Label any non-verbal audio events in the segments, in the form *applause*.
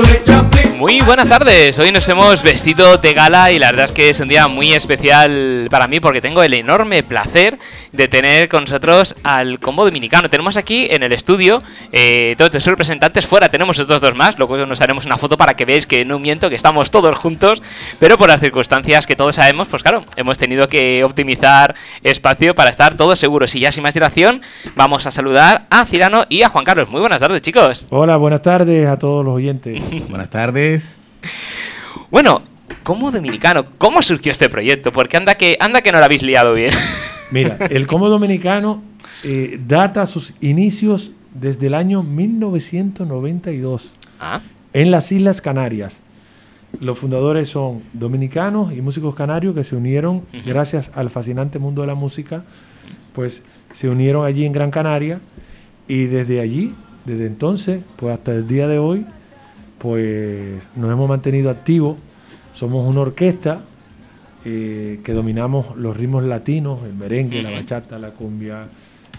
aprovechar. Muy buenas tardes, hoy nos hemos vestido de gala y la verdad es que es un día muy especial para mí porque tengo el enorme placer de tener con nosotros al combo dominicano. Tenemos aquí en el estudio eh, todos los representantes, fuera tenemos otros dos más, luego nos haremos una foto para que veáis que no miento, que estamos todos juntos, pero por las circunstancias que todos sabemos, pues claro, hemos tenido que optimizar espacio para estar todos seguros. Y ya sin más dilación, vamos a saludar a Cirano y a Juan Carlos. Muy buenas tardes, chicos. Hola, buenas tardes a todos los oyentes. *laughs* buenas tardes. Bueno, como dominicano, ¿cómo surgió este proyecto? Porque anda que, anda que no lo habéis liado bien. *laughs* Mira, el Como Dominicano eh, data sus inicios desde el año 1992 ah. en las Islas Canarias. Los fundadores son dominicanos y músicos canarios que se unieron gracias al fascinante mundo de la música, pues se unieron allí en Gran Canaria y desde allí, desde entonces, pues hasta el día de hoy, pues nos hemos mantenido activos. Somos una orquesta eh, que dominamos los ritmos latinos, el merengue, la bachata, la cumbia,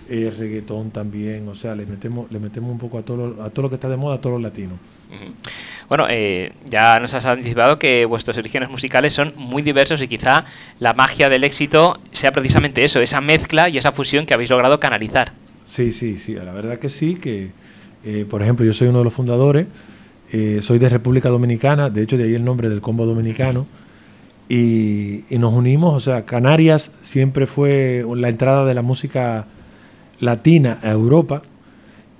el reggaetón también, o sea, le metemos, le metemos un poco a todo, lo, a todo lo que está de moda, a todos los latinos. Bueno, eh, ya nos has anticipado que vuestros orígenes musicales son muy diversos y quizá la magia del éxito sea precisamente eso, esa mezcla y esa fusión que habéis logrado canalizar. Sí, sí, sí, la verdad que sí, que eh, por ejemplo yo soy uno de los fundadores, soy de República Dominicana, de hecho de ahí el nombre del combo dominicano. Y, nos unimos, o sea, Canarias siempre fue la entrada de la música latina a Europa.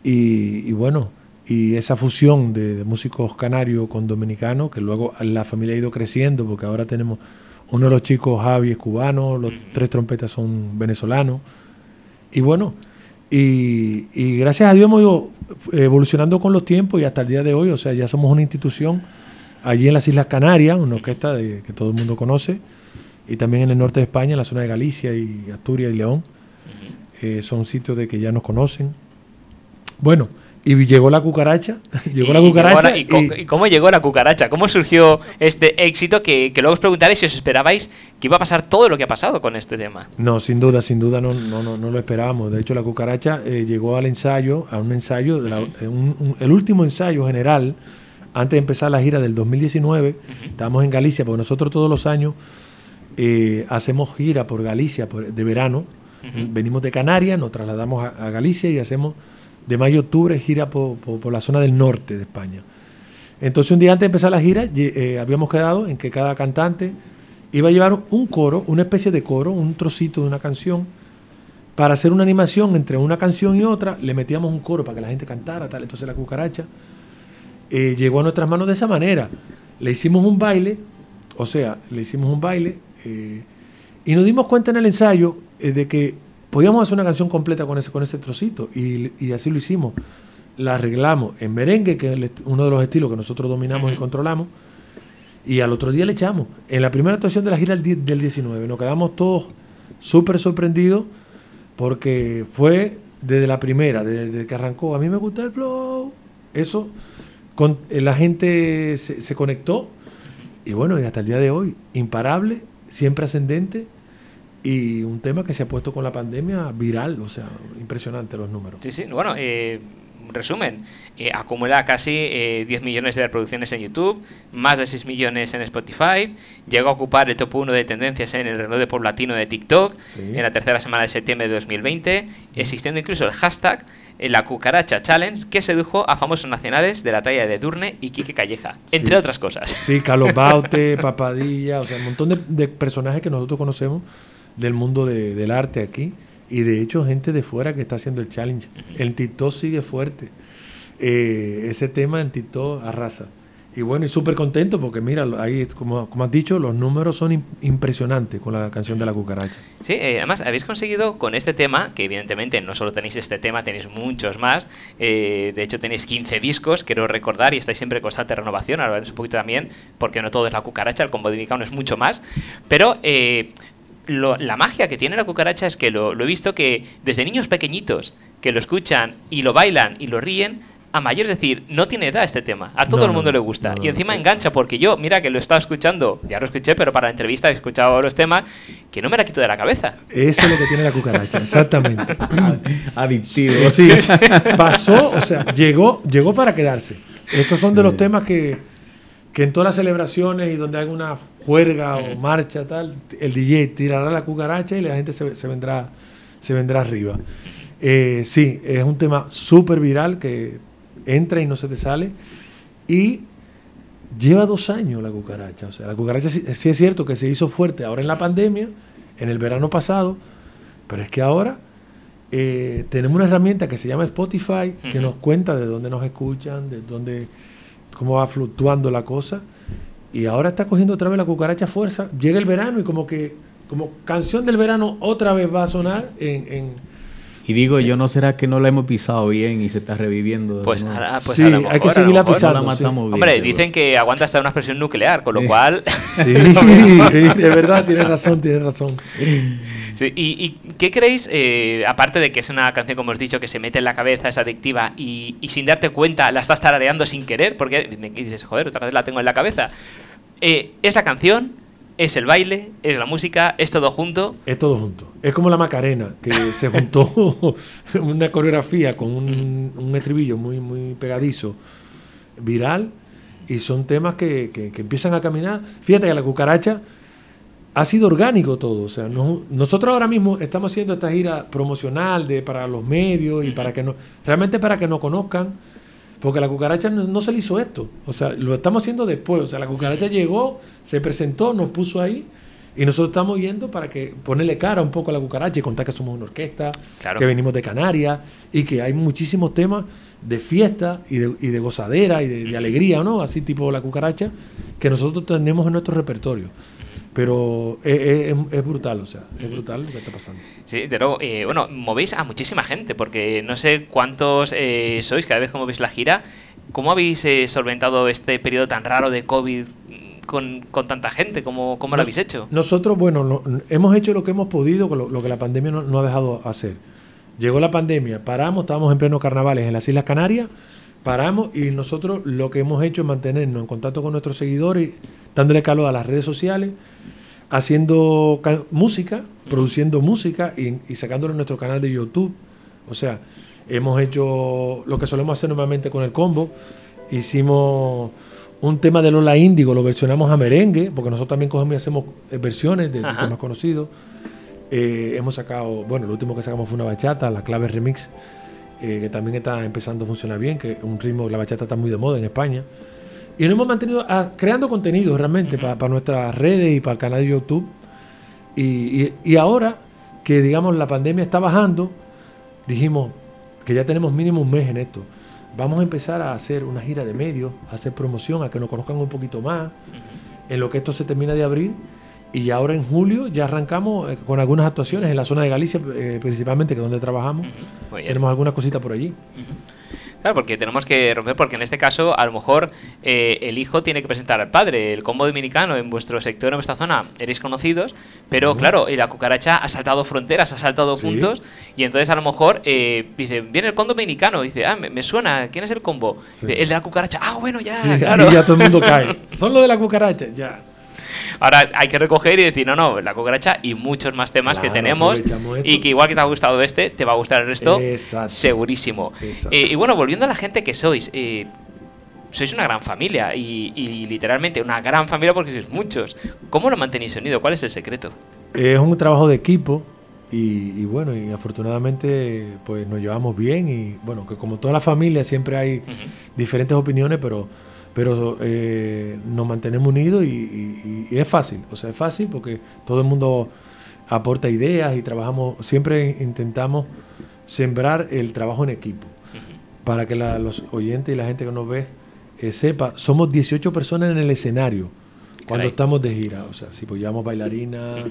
Y, bueno, y esa fusión de, músicos canarios con dominicanos, que luego la familia ha ido creciendo, porque ahora tenemos uno de los chicos, Javi, es cubano, los tres trompetas son venezolanos, y bueno, y, y gracias a Dios hemos ido evolucionando con los tiempos y hasta el día de hoy, o sea, ya somos una institución allí en las Islas Canarias, una orquesta de, que todo el mundo conoce, y también en el norte de España, en la zona de Galicia y Asturias y León. Eh, son sitios de que ya nos conocen. Bueno, y llegó la cucaracha. *laughs* llegó la cucaracha. y, cómo llegó la cucaracha? ¿Cómo surgió este éxito que, luego os preguntaré si os esperabais que iba a pasar todo lo que ha pasado con este tema? No, sin duda, sin duda no, no, no, lo esperábamos. De hecho, la cucaracha eh, llegó al ensayo, a un ensayo, de el último ensayo general antes de empezar la gira del 2019, estábamos en Galicia, porque nosotros todos los años eh, hacemos gira por Galicia de verano. Venimos de Canarias, nos trasladamos a, Galicia y hacemos de mayo a octubre gira por, la zona del norte de España. Entonces un día antes de empezar la gira eh, habíamos quedado en que cada cantante iba a llevar un coro, una especie de coro, un trocito de una canción, para hacer una animación entre una canción y otra, le metíamos un coro para que la gente cantara, tal. Entonces la cucaracha eh, llegó a nuestras manos de esa manera. Le hicimos un baile, o sea, le hicimos un baile eh, y nos dimos cuenta en el ensayo de que podíamos hacer una canción completa con ese, con ese trocito y, así lo hicimos. La arreglamos en merengue, que es uno de los estilos que nosotros dominamos y controlamos, y al otro día le echamos. En la primera actuación de la gira del 19 nos quedamos todos súper sorprendidos porque fue desde la primera, desde que arrancó, a mí me gusta el flow. Eso eh, la gente se, conectó y bueno, y hasta el día de hoy, imparable, siempre ascendente y un tema que se ha puesto con la pandemia viral, o sea, impresionante los números. Sí, sí, bueno, eh, resumen, eh, acumula casi 10 millones de reproducciones en YouTube, más de 6 millones en Spotify, llegó a ocupar el top 1 de tendencias en el reloj de pop latino de TikTok en la tercera semana de septiembre de 2020, existiendo incluso el hashtag la Cucaracha Challenge, que sedujo a famosos nacionales de la talla de Durne y Quique Calleja, entre otras cosas. Sí, Carlos *laughs* Baute, Papadilla, o sea, un montón de, personajes que nosotros conocemos del mundo del arte aquí y de hecho gente de fuera que está haciendo el challenge. El TikTok sigue fuerte. Eh, ese tema en TikTok arrasa. Y bueno, y súper contento porque mira, ahí, como, como has dicho, los números son impresionantes con la canción de la cucaracha. Sí, eh, además habéis conseguido con este tema, que evidentemente no solo tenéis este tema, tenéis muchos más. Eh, de hecho, tenéis 15 discos, quiero recordar, y estáis siempre en constante renovación. Ahora un poquito también, porque no todo es la cucaracha, el combo de Micano es mucho más. Pero eh, la magia que tiene la cucaracha es que lo, lo he visto que desde niños pequeñitos que lo escuchan y lo bailan y lo ríen, a mayor, es decir, no tiene edad este tema. A todo el mundo le gusta. y encima engancha, porque yo, mira que lo estaba escuchando, ya lo escuché, pero para la entrevista he escuchado los temas, que no me la quito de la cabeza. Eso es lo que tiene la cucaracha, *laughs* exactamente. Adictivo. Sí, pasó, o sea, llegó, llegó para quedarse. Estos son de los temas que, que en todas las celebraciones y donde hay una juerga o marcha tal, el DJ tirará la cucaracha y la gente se, se vendrá, se vendrá arriba. Eh, sí, es un tema súper viral que entra y no se te sale. Y lleva dos años la cucaracha. O sea, la cucaracha sí, sí es cierto que se hizo fuerte ahora en la pandemia, en el verano pasado, pero es que ahora eh, tenemos una herramienta que se llama Spotify, que nos cuenta de dónde nos escuchan, de dónde, cómo va fluctuando la cosa. Y ahora está cogiendo otra vez la cucaracha fuerza. Llega el verano y como que, como canción del verano, otra vez va a sonar en... en- Y digo, yo no será que no la hemos pisado bien y se está reviviendo. de Pues, nuevo? ahora- pues Sí, a lo hay que mejor, a lo seguirla mejor. pisando. No la sí. matamos bien. Hombre, seguro. dicen que aguanta hasta una explosión nuclear, con lo Sí. cual... *laughs* Sí, *laughs* es verdad, tienes razón, tienes razón. Sí, ¿Y, y qué creéis, eh, aparte de que es una canción, como os dicho, que se mete en la cabeza, es adictiva y, y sin darte cuenta la estás tarareando sin querer? Porque me dices, joder, otra vez la tengo en la cabeza. Eh, es la canción, es el baile, es la música, es todo junto. Es todo junto. Es como la Macarena, que *laughs* se juntó *laughs* una coreografía con un, un estribillo muy, muy pegadizo, viral, y son temas que, que- que empiezan a caminar. Fíjate que la cucaracha ha sido orgánico todo. O sea, no- nosotros ahora mismo estamos haciendo esta gira promocional de, para los medios y para que no, realmente para que nos conozcan, porque la cucaracha no, no se le hizo esto. O sea, lo estamos haciendo después. O sea, la cucaracha llegó, se presentó, nos puso ahí. Y nosotros estamos yendo para que ponerle cara un poco a la cucaracha y contar que somos una orquesta, Claro. que venimos de Canarias y que hay muchísimos temas de fiesta y de, y de gozadera y de, de alegría, ¿no? Así tipo la cucaracha, que nosotros tenemos en nuestro repertorio. Pero es, es- es brutal, o sea, es brutal lo que está pasando. Sí, de luego, eh, bueno, movéis a muchísima gente, porque no sé cuántos eh, sois cada vez que movéis la gira. ¿Cómo habéis eh, solventado este periodo tan raro de COVID con, con tanta gente? ¿Cómo, cómo lo habéis hecho? Nosotros, bueno, no- hemos hecho lo que hemos podido, lo, lo que la pandemia no ha dejado hacer. Llegó la pandemia, paramos, estábamos en pleno carnavales en las Islas Canarias, paramos y nosotros lo que hemos hecho es mantenernos en contacto con nuestros seguidores, dándole calor a las redes sociales, haciendo ca- música, produciendo música y, y sacándolo en nuestro canal de YouTube. O sea, hemos hecho lo que solemos hacer normalmente con el combo. Hicimos un tema de Lola Índigo, lo versionamos a merengue, porque nosotros también cogemos y hacemos eh, versiones de, temas conocidos. Eh, hemos sacado, bueno, lo último que sacamos fue una bachata, la clave remix, eh, que también está empezando a funcionar bien, que es un ritmo, la bachata está muy de moda en España. Y nos hemos mantenido ah, creando contenido realmente para nuestras redes y para el canal de YouTube. Y, y- y ahora que, digamos, la pandemia está bajando, dijimos que ya tenemos mínimo un mes en esto. Vamos a empezar a hacer una gira de medios, a hacer promoción, a que nos conozcan un poquito más, en lo que esto se termina de abrir. Y ahora en julio ya arrancamos eh, con algunas actuaciones en la zona de Galicia, eh, principalmente, que es donde trabajamos. Muy bien. Tenemos algunas cositas por allí. Claro, porque tenemos que romper, porque en este caso, a lo mejor eh, el hijo tiene que presentar al padre. El combo dominicano en vuestro sector, en vuestra zona, eres conocidos, pero Ujú. claro, y la cucaracha ha saltado fronteras, ha saltado Sí. puntos, y entonces a lo mejor dice, dice, viene el combo dominicano, dice, ah, me, me suena, ¿quién es el combo? Sí. El de la cucaracha, ah, bueno, ya, Y claro. ya todo el mundo cae. *laughs* Son los de la cucaracha, ya. Ahora hay que recoger y decir, no, no, la cucaracha y muchos más temas que tenemos, y que igual que te ha gustado este, te va a gustar el resto, Exacto. segurísimo. Exacto. Eh, y bueno, volviendo a la gente que sois, eh, sois una gran familia y, y literalmente una gran familia porque sois muchos. ¿Cómo lo mantenéis unido? ¿Cuál es el secreto? Es un trabajo de equipo y, y bueno, y afortunadamente pues nos llevamos bien y bueno, que como toda la familia siempre hay diferentes opiniones, pero, pero eh, nos mantenemos unidos y, y- y es fácil, o sea, es fácil porque todo el mundo aporta ideas y trabajamos, siempre intentamos sembrar el trabajo en equipo para que la- los oyentes y la gente que nos ve eh, sepa, somos 18 personas en el escenario cuando Caray. estamos de gira, o sea, si llevamos bailarinas,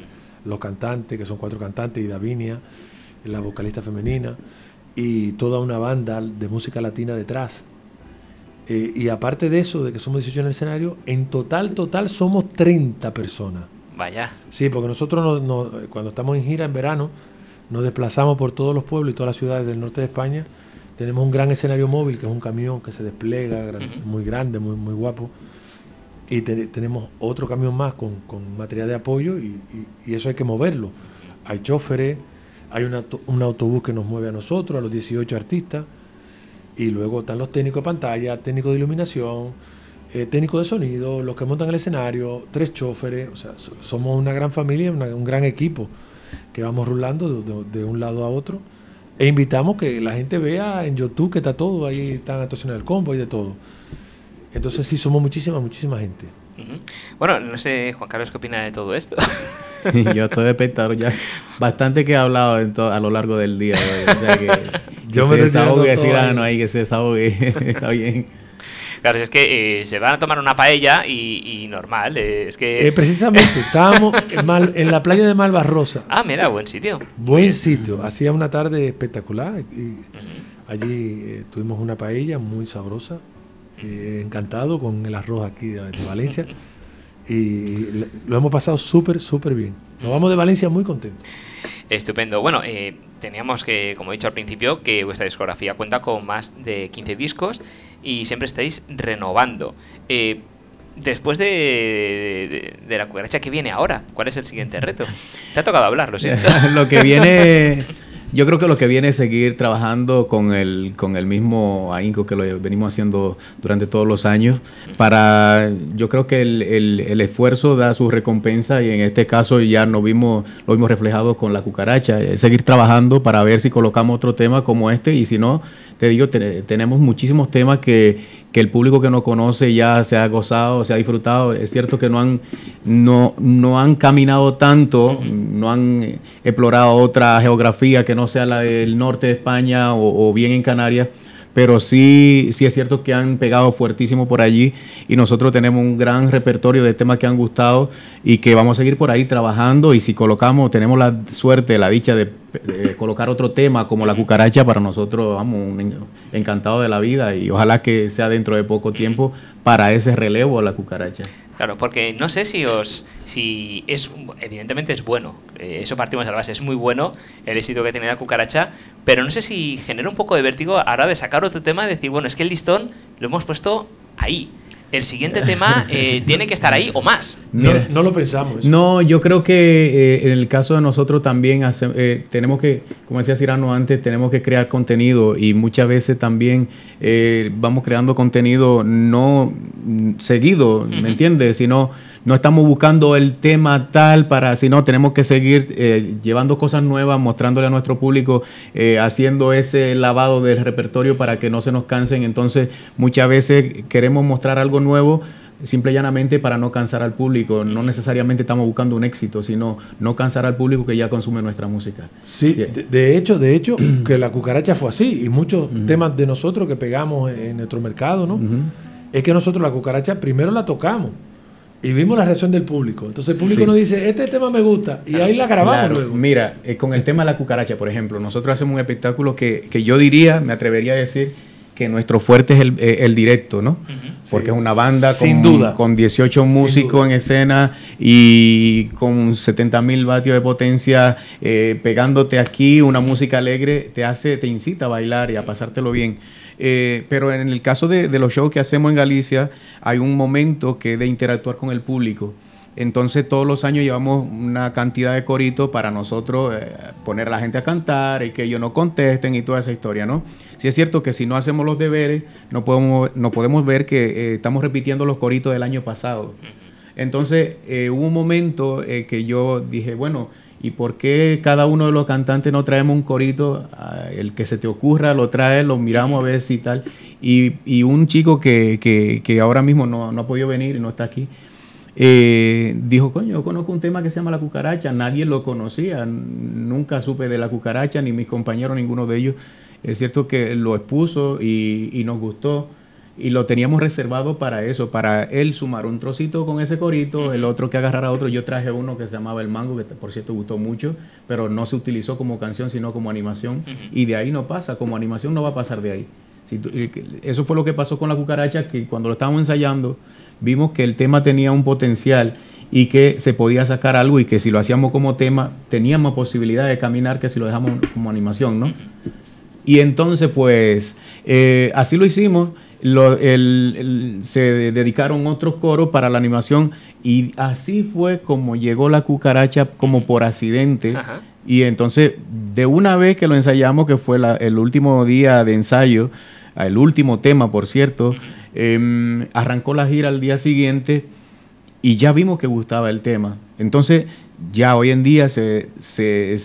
los cantantes, que son cuatro cantantes, y Davinia, la vocalista femenina, y toda una banda de música latina detrás. Eh, y aparte de eso, de que somos 18 en el escenario, en total, total somos 30 personas. Vaya. Sí, porque nosotros no- no- cuando estamos en gira en verano, nos desplazamos por todos los pueblos y todas las ciudades del norte de España. Tenemos un gran escenario móvil, que es un camión que se despliega, gran- muy grande, muy, muy guapo. Y te- tenemos otro camión más con, con material de apoyo y, y- y eso hay que moverlo. Hay choferes, hay una un autobús que nos mueve a nosotros, a los 18 artistas. Y luego están los técnicos de pantalla, técnicos de iluminación, eh, técnicos de sonido, los que montan el escenario, tres choferes. O sea, somos una gran familia, un gran equipo que vamos rulando de, un lado a otro. E invitamos que la gente vea en YouTube que está todo, ahí están actuaciones del combo y de todo. Entonces sí, somos muchísima, muchísima gente. Bueno, no sé, Juan Carlos, ¿qué opina de todo esto? *laughs* Yo estoy de espectador ya. Bastante que he hablado a lo largo del día. O sea que, Yo me se desahogue, decir, ah, no hay que se desahogue. *laughs* Está bien. Claro, es que eh, se van a tomar una paella y, normal, eh, es que... Eh, precisamente, *laughs* estábamos en, la playa de Malvarrosa. Ah, mira, buen sitio. Buen sitio, hacía una tarde espectacular y allí tuvimos una paella muy sabrosa, encantado con el arroz aquí de, Valencia *laughs* y lo hemos pasado súper, súper bien. Nos vamos de Valencia muy contentos. Estupendo. Bueno, teníamos que, como he dicho al principio, que vuestra discografía cuenta con más de 15 discos y siempre estáis renovando. Eh, después de, la cucaracha, ¿qué viene ahora? ¿Cuál es el siguiente reto? Te ha tocado hablar, lo siento. *laughs* lo que viene, *laughs* yo creo que lo que viene es seguir trabajando con el, con el mismo ahínco que lo venimos haciendo durante todos los años. Para, yo creo que el, el, esfuerzo da su recompensa y en este caso ya no vimos, lo vimos reflejado con la cucaracha. seguir trabajando para ver si colocamos otro tema como este y si no te digo, tenemos muchísimos temas que, el público que no conoce ya se ha gozado, se ha disfrutado. Es cierto que no han, no, no han caminado tanto, no han explorado otra geografía que no sea la del norte de España o bien en Canarias pero sí, sí es cierto que han pegado fuertísimo por allí y nosotros tenemos un gran repertorio de temas que han gustado y que vamos a seguir por ahí trabajando y si colocamos, tenemos la suerte, la dicha de, colocar otro tema como la cucaracha, para nosotros vamos, encantado de la vida y ojalá que sea dentro de poco tiempo para ese relevo la cucaracha. Claro, porque no sé si os. si es. Evidentemente es bueno. Eh, eso partimos de la base. Es muy bueno el éxito que tiene la cucaracha. Pero no sé si genera un poco de vértigo a la hora de sacar otro tema y decir, bueno, es que el listón lo hemos puesto ahí el siguiente tema eh, tiene que estar ahí o más. No, no lo pensamos. No, yo creo que eh, en el caso de nosotros también eh, tenemos que, como decía Cirano antes, tenemos que crear contenido y muchas veces también vamos creando contenido no seguido, ¿me entiendes? Sino no estamos buscando el tema tal para, sino tenemos que seguir eh, llevando cosas nuevas, mostrándole a nuestro público, eh, haciendo ese lavado del repertorio para que no se nos cansen. Entonces, muchas veces queremos mostrar algo nuevo simple y llanamente para no cansar al público. No necesariamente estamos buscando un éxito, sino no cansar al público que ya consume nuestra música. Sí, De, hecho, de hecho, *clears throat* que la cucaracha fue así y muchos temas de nosotros que pegamos en nuestro mercado, ¿no? Es que nosotros la cucaracha primero la tocamos y vimos la reacción del público. Entonces el público nos dice, este tema me gusta, y ahí la grabamos luego. Mira, eh, con el tema de la cucaracha, por ejemplo, nosotros hacemos un espectáculo que, que yo diría, me atrevería a decir, que nuestro fuerte es el, eh, directo, ¿no? Porque es una banda con, duda. con 18 músicos en escena y con 70 mil vatios de potencia, eh, pegándote aquí una música alegre, te hace, te incita a bailar y a pasártelo bien. Eh, pero en el caso de, los shows que hacemos en Galicia, hay un momento que es de interactuar con el público. Entonces todos los años llevamos una cantidad de coritos para nosotros eh, poner a la gente a cantar y que ellos no contesten y toda esa historia, ¿no? Si es cierto que si no hacemos los deberes, no podemos, no podemos ver que eh, estamos repitiendo los coritos del año pasado. Entonces hubo un momento que yo dije, bueno, ¿Y por qué cada uno de los cantantes no traemos un corito? Ah, el que se te ocurra lo trae, lo miramos a ver si tal. Y, un chico que, que, ahora mismo no, no, ha podido venir y no está aquí, eh, dijo, coño, yo conozco un tema que se llama La Cucaracha, nadie lo conocía, nunca supe de La Cucaracha, ni mis compañeros, ninguno de ellos. Es cierto que lo expuso y, y nos gustó y lo teníamos reservado para eso, para él sumar un trocito con ese corito, el otro que agarrara otro. Yo traje uno que se llamaba El Mango, que por cierto gustó mucho, pero no se utilizó como canción, sino como animación. Y de ahí no pasa, como animación no va a pasar de ahí. eso fue lo que pasó con la cucaracha, que cuando lo estábamos ensayando, vimos que el tema tenía un potencial y que se podía sacar algo y que si lo hacíamos como tema, teníamos posibilidad de caminar que si lo dejamos como animación, ¿no? Y entonces, pues, eh, así lo hicimos se dedicaron otros coros para la animación y así fue como llegó la cucaracha como por accidente. Y entonces, de una vez que lo ensayamos, que fue el último día de ensayo, el último tema, por cierto. Em, arrancó la gira al día siguiente y ya vimos que gustaba el tema. Entonces, ya hoy en día se, se,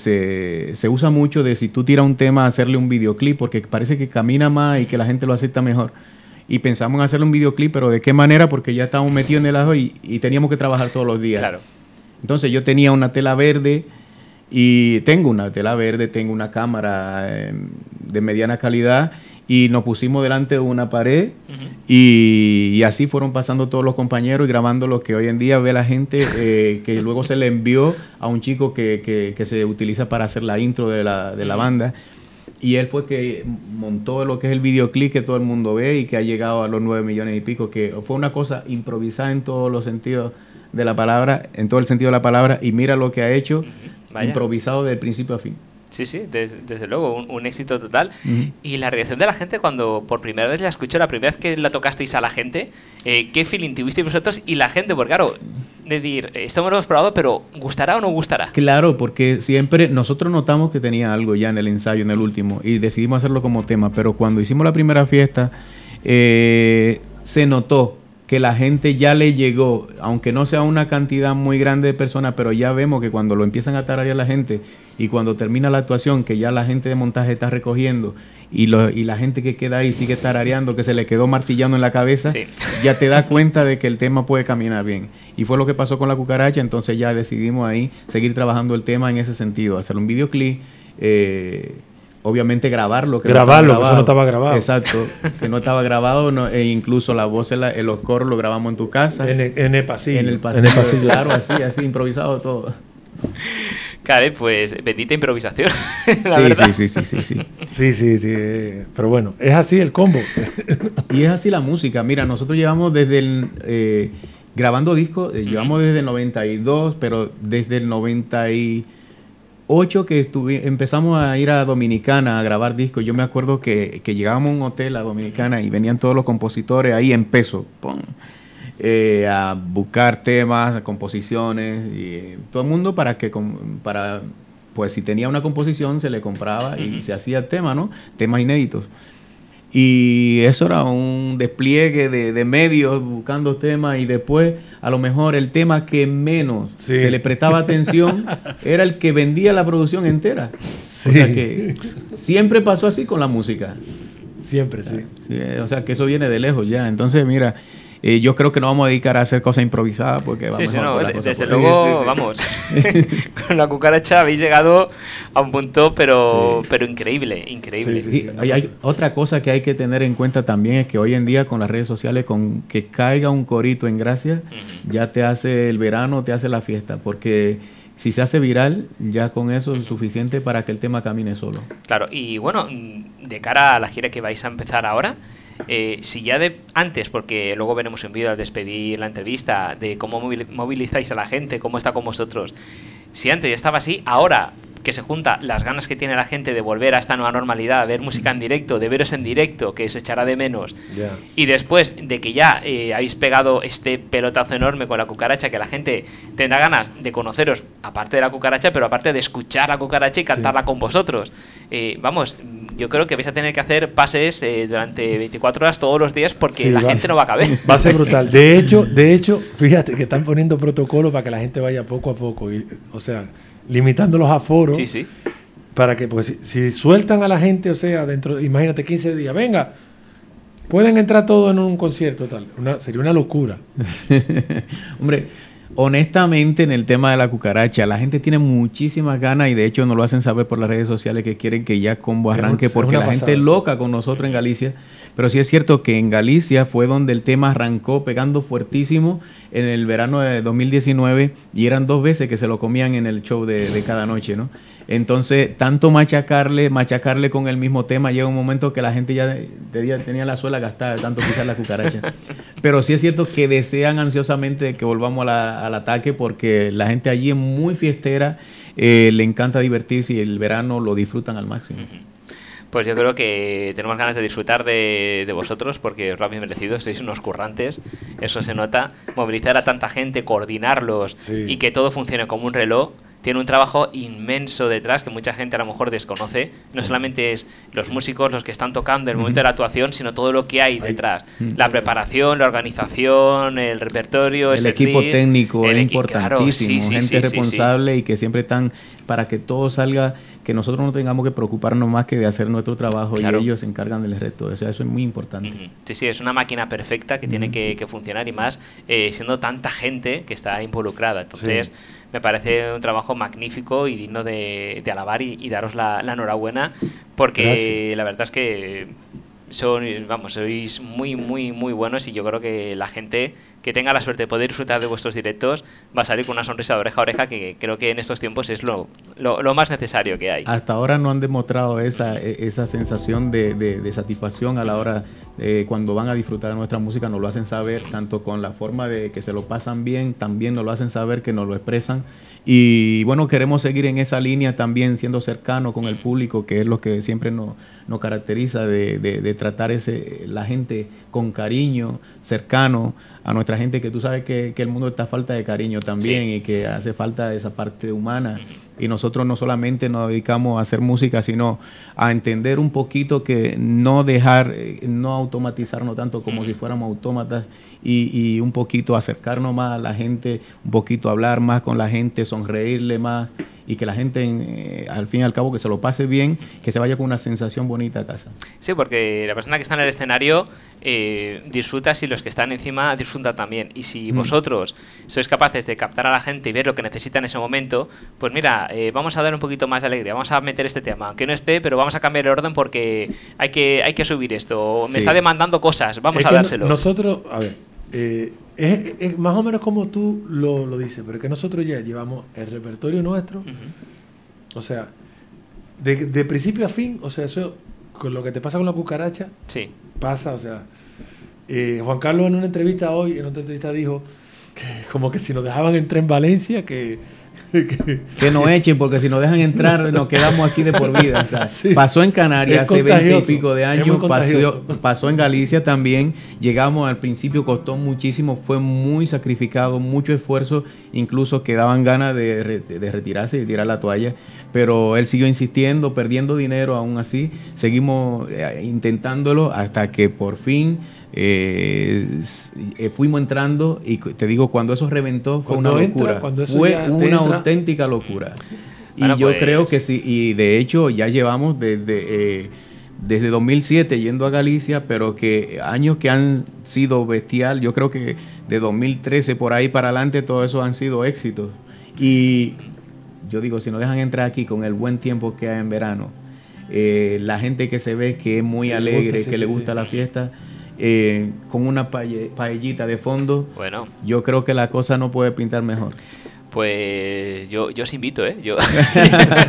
se, usa mucho de si tú tiras un tema, hacerle un videoclip, porque parece que camina más y que la gente lo acepta mejor. Y pensamos en hacerle un videoclip, pero ¿de qué manera? Porque ya estábamos metidos en el ajo y, y teníamos que trabajar todos los días. Claro. Entonces yo tenía una tela verde y tengo una tela verde, tengo una cámara em, de mediana calidad y nos pusimos delante de una pared y, así fueron pasando todos los compañeros y grabando lo que hoy en día ve la gente, eh, que luego se le envió a un chico que, que, se utiliza para hacer la intro de la, de la banda. Y él fue que montó lo que es el videoclip que todo el mundo ve y que ha llegado a los nueve millones y pico, que fue una cosa improvisada en todos los sentidos de la palabra, en todo el sentido de la palabra, y mira lo que ha hecho, improvisado del principio a fin. Sí, sí, desde, luego, un, éxito total. Y la reacción de la gente cuando por primera vez la escuchó, la primera vez que la tocasteis a la gente, eh, ¿qué feeling tuvisteis vosotros y la gente? Porque claro, decir, esto me lo hemos probado, pero ¿gustará o no gustará? Claro, porque siempre nosotros notamos que tenía algo ya en el ensayo, en el último, y decidimos hacerlo como tema, pero cuando hicimos la primera fiesta, eh, se notó que la gente ya le llegó, aunque no sea una cantidad muy grande de personas, pero ya vemos que cuando lo empiezan a tararear la gente y cuando termina la actuación, que ya la gente de montaje está recogiendo y, lo, y la gente que queda ahí sigue tarareando, que se le quedó martillando en la cabeza, ya te das cuenta de que el tema puede caminar bien. Y fue lo que pasó con la cucaracha, entonces ya decidimos ahí seguir trabajando el tema en ese sentido, hacer un videoclip. Eh, obviamente grabarlo. Que Grabarlo, que eso no estaba grabado. Exacto, que no estaba grabado, e incluso la voz, en, los coros lo grabamos en tu casa. En el, pasillo. En el pasillo, claro, así, así, improvisado todo. Claro, pues bendita improvisación. *laughs* sí, sí, sí, sí, sí, sí. Sí, sí, sí. Pero bueno, es así el combo. y es así la música. Mira, nosotros llevamos desde el... Eh, grabando discos, eh, llevamos desde el 92, pero desde el 90 y ocho que estuve, empezamos a ir a Dominicana a grabar discos. Yo me acuerdo que, que llegábamos a un hotel a Dominicana y venían todos los compositores ahí en peso, eh, a buscar temas, composiciones, y eh, todo el mundo para que, para, pues si tenía una composición se le compraba y se hacía tema, ¿no? Temas inéditos. Y eso era un despliegue de, medios buscando temas y después a lo mejor el tema que menos se le prestaba atención *laughs* era el que vendía la producción entera. O sea que siempre pasó así con la música. Siempre, sí. sí. O sea que eso viene de lejos ya. Entonces, mira, eh, yo creo que no vamos a dedicar a hacer cosas improvisadas porque vamos sí, sí, no, desde luego, vamos, *laughs* con la cucaracha habéis llegado a un punto, pero, pero increíble, increíble. hay, otra cosa que hay que tener en cuenta también es que hoy en día con las redes sociales, con que caiga un corito en gracia, ya te hace el verano, te hace la fiesta, porque si se hace viral, ya con eso es suficiente para que el tema camine solo. Claro, y bueno, de cara a la gira que vais a empezar ahora, eh, si ya de antes, porque luego veremos en vídeo al despedir la entrevista, de cómo movilizáis a la gente, cómo está con vosotros, si antes ya estaba así, ahora que se junta las ganas que tiene la gente de volver a esta nueva normalidad, de ver música en directo, de veros en directo, que se echará de menos, y después de que ya eh, habéis pegado este pelotazo enorme con la cucaracha, que la gente tendrá ganas de conoceros, aparte de la cucaracha, pero aparte de escuchar la cucaracha y cantarla con vosotros. Eh, vamos, yo creo que vais a tener que hacer pases eh, durante 24 horas todos los días porque la gente no va a caber. Va a ser brutal. De *laughs* hecho, de hecho, fíjate que están poniendo protocolos para que la gente vaya poco a poco. Y, o sea, limitando los aforos. Sí, sí. Para que, pues, si, sueltan a la gente, o sea, dentro, imagínate, 15 días, venga, pueden entrar todos en un concierto, tal. sería una locura. *laughs* Hombre, honestamente, en el tema de la cucaracha, la gente tiene muchísimas ganas y de hecho nos lo hacen saber por las redes sociales que quieren que ya Combo arranque porque la gente es loca con nosotros en Galicia. Pero sí es cierto que en Galicia fue donde el tema arrancó pegando fuertísimo en el verano de 2019 y eran dos veces que se lo comían en el show de, cada noche, ¿no? Entonces, tanto machacarle, machacarle con el mismo tema, llega un momento que la gente ya tenía la suela gastada de tanto pisar la cucaracha. *laughs* Pero sí es cierto que desean ansiosamente que volvamos al ataque porque la gente allí es muy fiestera, eh, le encanta divertirse y el verano lo disfrutan al máximo pues yo creo que tenemos ganas de disfrutar de, vosotros porque os lo habéis merecido, sois unos currantes, eso se nota. Movilizar a tanta gente, coordinarlos y que todo funcione como un reloj, tiene un trabajo inmenso detrás que mucha gente a lo mejor desconoce. No solamente es los músicos los que están tocando en el momento de la actuación, sino todo lo que hay detrás. La preparación, la organización, el repertorio, el equipo técnico es importantísimo, gente responsable y que siempre están para que todo salga que nosotros no tengamos que preocuparnos más que de hacer nuestro trabajo y ellos se encargan del resto. O sea, eso es muy importante. Sí, sí, es una máquina perfecta que tiene que, funcionar y más eh, siendo tanta gente que está involucrada. Entonces, me parece un trabajo magnífico y digno de, alabar y, daros la, enhorabuena porque la verdad es que son, vamos, sois muy, muy, muy buenos y yo creo que la gente que tenga la suerte de poder disfrutar de vuestros directos va a salir con una sonrisa de oreja a oreja que creo que en estos tiempos es lo, lo, más necesario que hay. Hasta ahora no han demostrado esa, e, esa sensación de, de, satisfacción a la hora de cuando van a disfrutar de nuestra música, nos lo hacen saber, tanto con la forma de que se lo pasan bien, también nos lo hacen saber, que nos lo expresan. Y bueno, queremos seguir en esa línea también siendo cercano con el público, que es lo que siempre nos, nos caracteriza de, de, de tratar ese, la gente con cariño, cercano a nuestra gente, que tú sabes que, que el mundo está falta de cariño también y que hace falta esa parte humana. Y nosotros no solamente nos dedicamos a hacer música, sino a entender un poquito que no dejar, eh, no automatizarnos tanto como si fuéramos autómatas y, y, un poquito acercarnos más a la gente, un poquito hablar más con la gente, sonreírle más y que la gente, eh, al fin y al cabo, que se lo pase bien, que se vaya con una sensación bonita a casa. Sí, porque la persona que está en el escenario eh, disfruta si los que están encima disfrutan también. Y si mm. vosotros sois capaces de captar a la gente y ver lo que necesita en ese momento, pues mira, eh, vamos a dar un poquito más de alegría, vamos a meter este tema, aunque no esté, pero vamos a cambiar el orden porque hay que, hay que subir esto, me está demandando cosas, vamos a dárselo. Nosotros, a ver, eh, es, más o menos como tú lo, lo, dices, pero que nosotros ya llevamos el repertorio nuestro, o sea, de, de, principio a fin, o sea, eso, con lo que te pasa con la cucaracha, sí. pasa, o sea, eh, Juan Carlos en una entrevista hoy, en otra entrevista dijo que como que si nos dejaban entrar en Valencia, que *laughs* que nos echen, porque si nos dejan entrar, nos quedamos aquí de por vida. *laughs* Pasó en Canarias hace 20 y pico de años, pasó, pasó, en Galicia también. Llegamos al principio, costó muchísimo, fue muy sacrificado, mucho esfuerzo, incluso quedaban ganas de, de retirarse y tirar la toalla. Pero él siguió insistiendo, perdiendo dinero aún así. Seguimos eh, intentándolo hasta que por fin eh, eh, fuimos entrando y te digo, cuando eso reventó fue una locura. fue una auténtica locura. Y yo pues creo que sí, y de hecho ya llevamos desde, eh, desde 2007 yendo a Galicia, pero que años que han sido bestial, yo creo que de 2013 por ahí para adelante todo eso han sido éxitos. Y yo digo, si nos dejan entrar aquí con el buen tiempo que hay en verano, la gente que se ve que es muy alegre, que le gusta la fiesta, eh, con una paellita de fondo, bueno. yo creo que la cosa no puede pintar mejor. Pues yo, yo os invito, ¿eh? Yo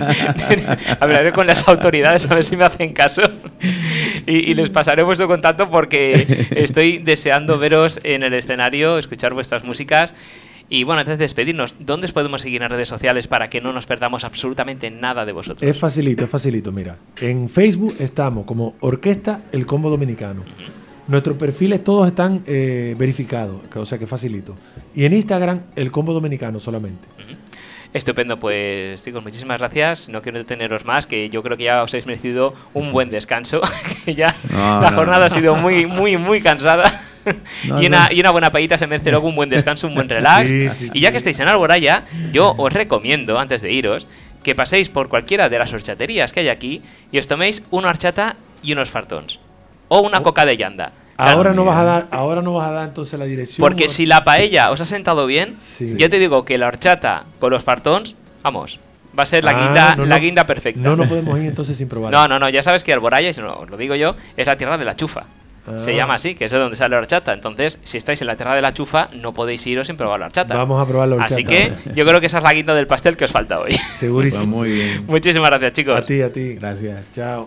*laughs* hablaré con las autoridades a ver si me hacen caso y, les pasaré vuestro contacto porque estoy deseando veros en el escenario, escuchar vuestras músicas. Y bueno, antes de despedirnos, ¿dónde os podemos seguir en redes sociales para que no nos perdamos absolutamente nada de vosotros? Es facilito, es facilito. Mira, en Facebook estamos como Orquesta El Combo Dominicano. Nuestros perfiles todos están eh, verificados, o sea que facilito. Y en Instagram, el combo dominicano solamente. Estupendo, pues chicos, muchísimas gracias. No quiero deteneros más, que yo creo que ya os habéis merecido un buen descanso, *laughs* que ya la jornada ha sido muy, muy, muy cansada. y, una, y, una, buena paellita se merece luego un buen descanso, un buen relax. y ya que estáis en Alboraya, yo os recomiendo, antes de iros, que paséis por cualquiera de las horchaterías que hay aquí y os toméis una horchata y unos fartons o una oh. coca de llanda. ahora no vas a dar, ahora no vas a dar entonces la dirección. Porque si la paella os ha sentado bien, yo te digo que la horchata con los fartons, vamos, va a ser la, ah, guinda, la guinda perfecta. No, no podemos ir entonces sin probar. *laughs* No, no, no, ya sabes que Alboraya, si no, lo digo yo, es la tierra de la chufa. Se ah. llama así, que es de donde sale la horchata. Entonces, si estáis en la tierra de la chufa, no podéis iros sin probar la horchata. Vamos a probar la horchata. Así que yo creo que esa es la guinda del pastel que os falta hoy. Segurísimo. muy bien. *laughs* Muchísimas gracias, chicos. A ti, a ti. Gracias. Chao.